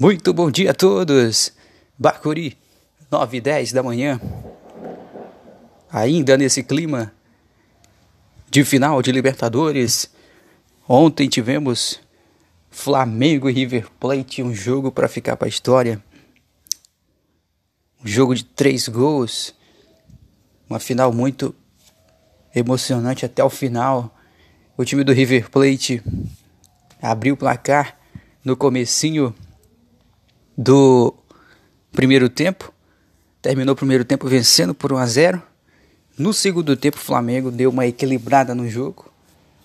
Muito bom dia a todos! Bacuri, 9 e 10 da manhã. Ainda nesse clima de final de Libertadores. Ontem tivemos Flamengo e River Plate, um jogo para ficar para a história. Um jogo de três gols. Uma final muito emocionante até o final. O time do River Plate abriu o placar no comecinho do primeiro tempo. Terminou o primeiro tempo vencendo por 1 a 0. No segundo tempo, o Flamengo deu uma equilibrada no jogo.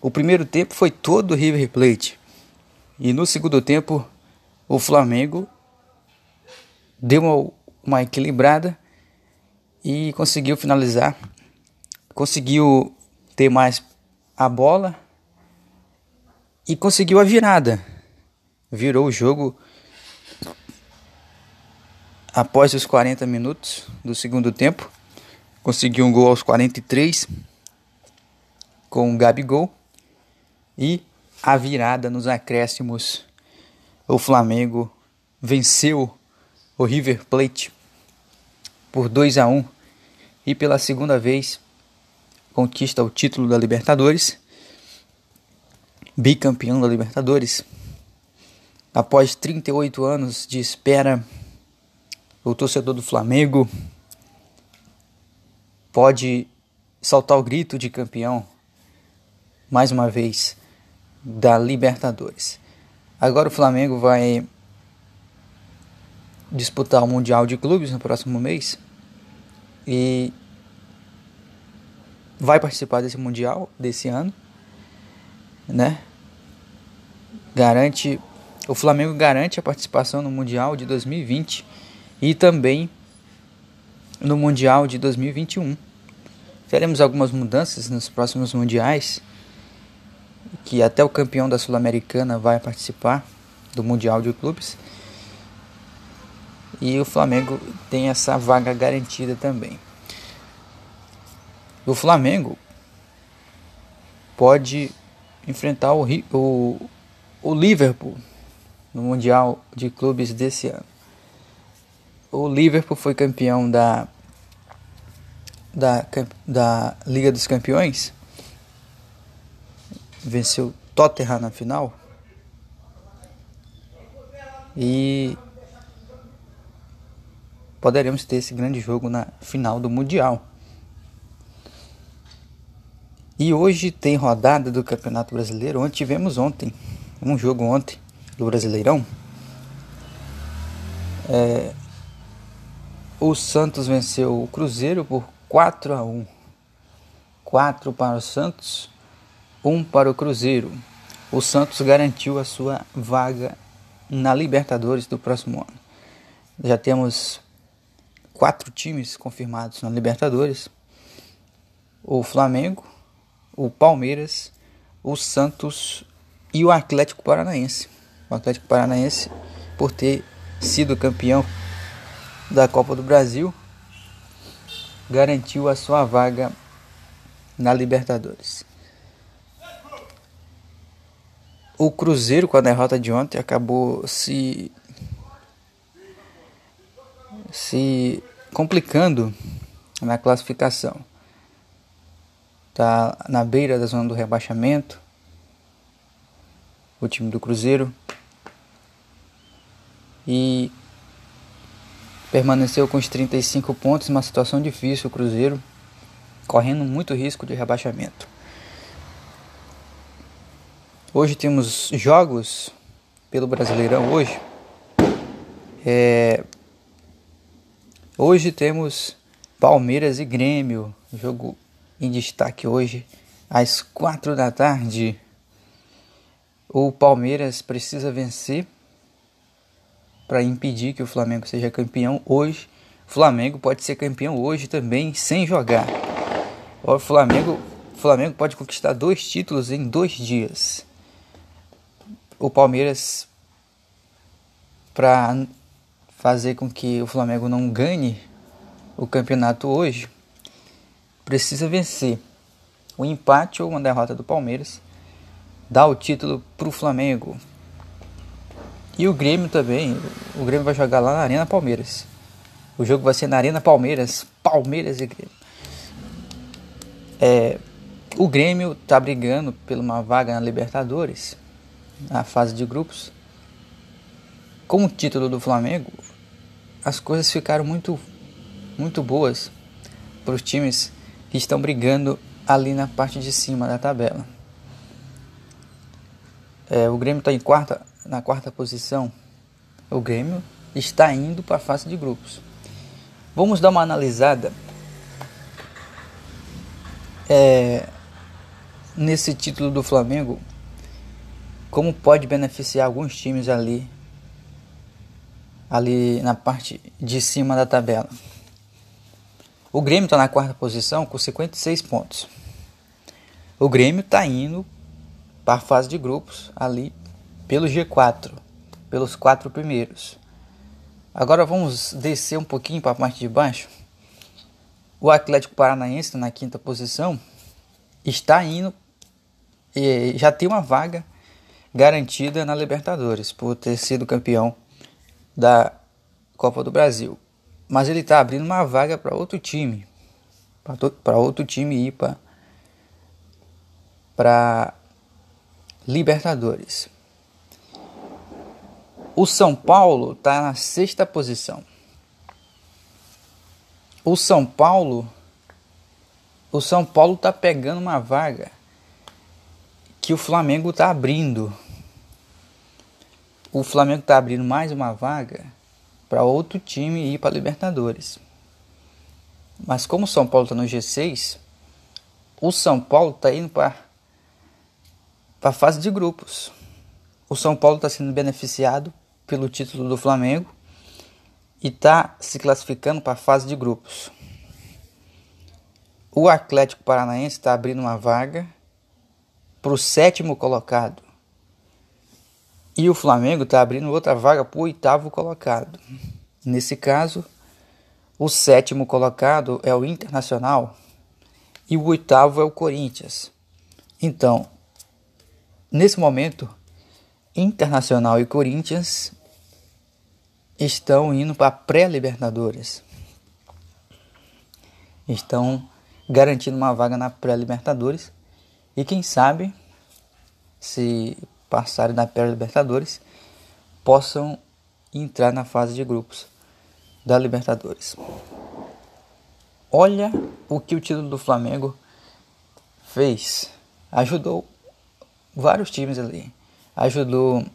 O primeiro tempo foi todo River Plate. E no segundo tempo, o Flamengo deu uma, uma equilibrada e conseguiu finalizar. Conseguiu ter mais a bola e conseguiu a virada. Virou o jogo após os 40 minutos do segundo tempo. Conseguiu um gol aos 43 com o Gabigol e a virada nos acréscimos. O Flamengo venceu o River Plate por 2 a 1 e pela segunda vez conquista o título da Libertadores, bicampeão da Libertadores. Após 38 anos de espera, o torcedor do Flamengo pode soltar o grito de campeão mais uma vez da Libertadores. Agora o Flamengo vai disputar o Mundial de Clubes no próximo mês e vai participar desse Mundial desse ano, né? Garante o Flamengo garante a participação no Mundial de 2020 e também no Mundial de 2021. Teremos algumas mudanças nos próximos mundiais, que até o campeão da Sul-Americana vai participar do Mundial de Clubes. E o Flamengo tem essa vaga garantida também. O Flamengo pode enfrentar o, o, o Liverpool no Mundial de Clubes desse ano o Liverpool foi campeão da, da, da Liga dos Campeões, venceu Tottenham na final e poderemos ter esse grande jogo na final do Mundial. E hoje tem rodada do Campeonato Brasileiro, onde tivemos ontem um jogo ontem do Brasileirão. É, o Santos venceu o Cruzeiro por 4 a 1. 4 para o Santos, 1 para o Cruzeiro. O Santos garantiu a sua vaga na Libertadores do próximo ano. Já temos quatro times confirmados na Libertadores: o Flamengo, o Palmeiras, o Santos e o Atlético Paranaense. O Atlético Paranaense, por ter sido campeão da Copa do Brasil, garantiu a sua vaga na Libertadores. O Cruzeiro, com a derrota de ontem, acabou se se complicando na classificação. Está na beira da zona do rebaixamento. O time do Cruzeiro. E permaneceu com os 35 pontos, uma situação difícil o Cruzeiro, correndo muito risco de rebaixamento. Hoje temos jogos pelo Brasileirão hoje. É... Hoje temos Palmeiras e Grêmio, jogo em destaque hoje às quatro da tarde. O Palmeiras precisa vencer para impedir que o Flamengo seja campeão hoje. O Flamengo pode ser campeão hoje também sem jogar. O Flamengo, o Flamengo pode conquistar dois títulos em dois dias. O Palmeiras, para fazer com que o Flamengo não ganhe o campeonato hoje, precisa vencer. O empate ou uma derrota do Palmeiras dá o título para o Flamengo. E o Grêmio também. O Grêmio vai jogar lá na Arena Palmeiras. O jogo vai ser na Arena Palmeiras. Palmeiras e Grêmio. É, o Grêmio está brigando por uma vaga na Libertadores, na fase de grupos. Com o título do Flamengo, as coisas ficaram muito, muito boas para os times que estão brigando ali na parte de cima da tabela. É, o Grêmio está em quarta, na quarta posição. O Grêmio está indo para a fase de grupos. Vamos dar uma analisada é, nesse título do Flamengo, como pode beneficiar alguns times ali, ali na parte de cima da tabela. O Grêmio está na quarta posição com 56 pontos. O Grêmio está indo para a fase de grupos ali pelo G4, pelos quatro primeiros. Agora vamos descer um pouquinho para a parte de baixo. O Atlético Paranaense na quinta posição está indo já tem uma vaga garantida na Libertadores por ter sido campeão da Copa do Brasil. Mas ele está abrindo uma vaga para outro time, para outro time ir para Libertadores. O São Paulo está na sexta posição. O São Paulo, o São Paulo está pegando uma vaga que o Flamengo está abrindo. O Flamengo está abrindo mais uma vaga para outro time ir para Libertadores. Mas como o São Paulo está no G6, o São Paulo está indo para a fase de grupos. O São Paulo está sendo beneficiado pelo título do Flamengo e está se classificando para a fase de grupos. O Atlético Paranaense está abrindo uma vaga para o sétimo colocado. E o Flamengo está abrindo outra vaga para o oitavo colocado. Nesse caso, o sétimo colocado é o Internacional e o oitavo é o Corinthians. Então, nesse momento, Internacional e Corinthians estão indo para pré-Libertadores. Estão garantindo uma vaga na pré-Libertadores. E quem sabe, se passarem na pré-Libertadores, possam entrar na fase de grupos da Libertadores. Olha o que o título do Flamengo fez. Ajudou vários times ali ajudou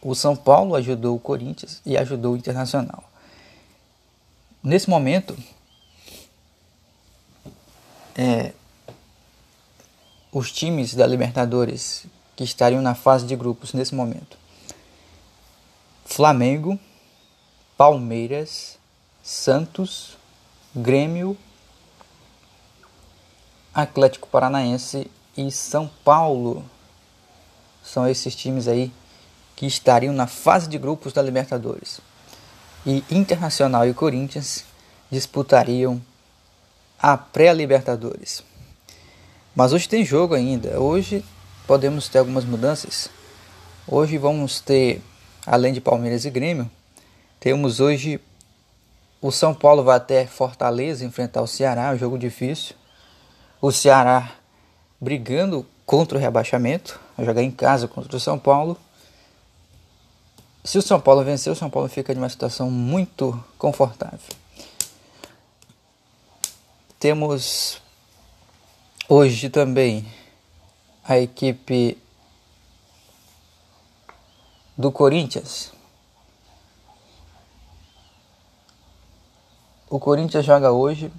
o São Paulo, ajudou o Corinthians e ajudou o Internacional. Nesse momento, é, os times da Libertadores que estariam na fase de grupos nesse momento: Flamengo, Palmeiras, Santos, Grêmio, Atlético Paranaense e São Paulo são esses times aí que estariam na fase de grupos da Libertadores. E Internacional e Corinthians disputariam a pré-Libertadores. Mas hoje tem jogo ainda. Hoje podemos ter algumas mudanças. Hoje vamos ter, além de Palmeiras e Grêmio, temos hoje o São Paulo vai até Fortaleza enfrentar o Ceará, um jogo difícil. O Ceará brigando contra o rebaixamento, vai jogar em casa contra o São Paulo. Se o São Paulo vencer, o São Paulo fica de uma situação muito confortável. Temos hoje também a equipe do Corinthians. O Corinthians joga hoje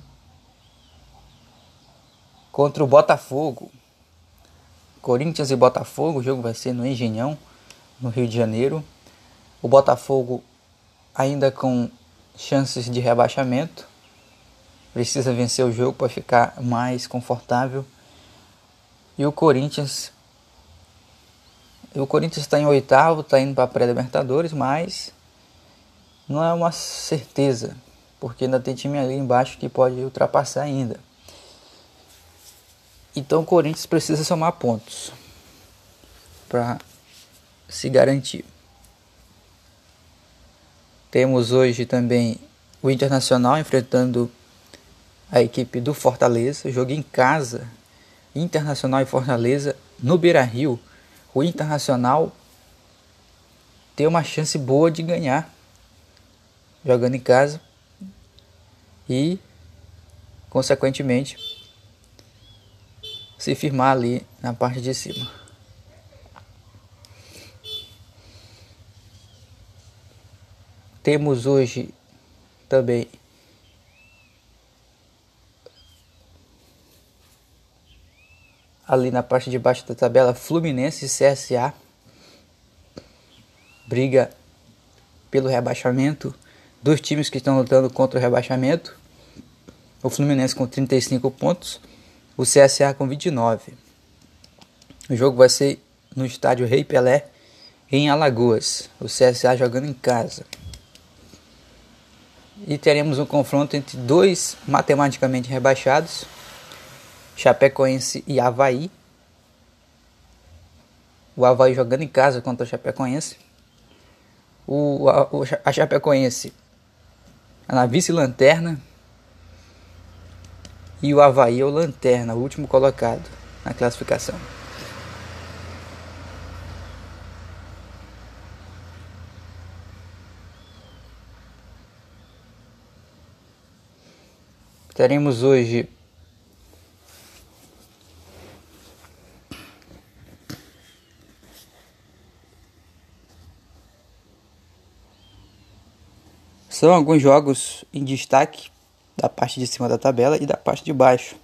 contra o Botafogo. Corinthians e Botafogo, o jogo vai ser no Engenhão, no Rio de Janeiro. O Botafogo ainda com chances de rebaixamento, precisa vencer o jogo para ficar mais confortável. E o Corinthians, o Corinthians está em oitavo, está indo para a pré-libertadores, mas não é uma certeza, porque ainda tem time ali embaixo que pode ultrapassar ainda. Então o Corinthians precisa somar pontos para se garantir. Temos hoje também o Internacional enfrentando a equipe do Fortaleza, jogo em casa, Internacional e Fortaleza no Beira-Rio. O Internacional tem uma chance boa de ganhar jogando em casa e consequentemente se firmar ali na parte de cima. Temos hoje também ali na parte de baixo da tabela Fluminense e CSA briga pelo rebaixamento dos times que estão lutando contra o rebaixamento. O Fluminense com 35 pontos, o CSA com 29. O jogo vai ser no estádio Rei Pelé em Alagoas. O CSA jogando em casa e teremos um confronto entre dois matematicamente rebaixados, Chapecoense e Havaí. O Havaí jogando em casa contra o Chapecoense. O, a, a Chapecoense na vice-lanterna. E o Havaí é o lanterna, o último colocado na classificação. Teremos hoje São alguns jogos em destaque da parte de cima da tabela e da parte de baixo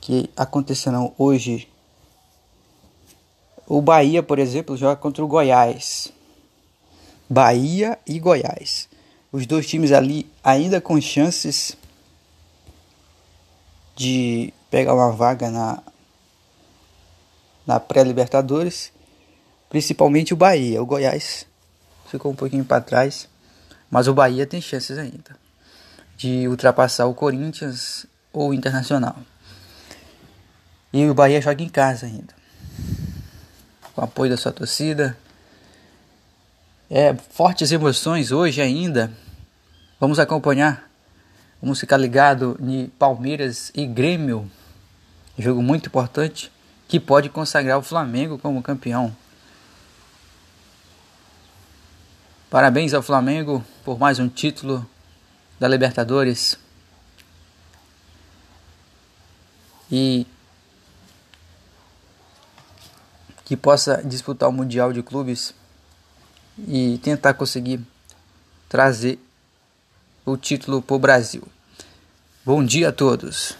que acontecerão hoje. O Bahia, por exemplo, joga contra o Goiás. Bahia e Goiás os dois times ali ainda com chances de pegar uma vaga na, na pré-Libertadores, principalmente o Bahia. O Goiás ficou um pouquinho para trás, mas o Bahia tem chances ainda de ultrapassar o Corinthians ou o Internacional. E o Bahia joga em casa ainda, com apoio da sua torcida. É, fortes emoções hoje ainda Vamos acompanhar. Vamos ficar ligado em Palmeiras e Grêmio. Jogo muito importante que pode consagrar o Flamengo como campeão. Parabéns ao Flamengo por mais um título da Libertadores. E que possa disputar o Mundial de Clubes e tentar conseguir trazer o título para o Brasil. Bom dia a todos.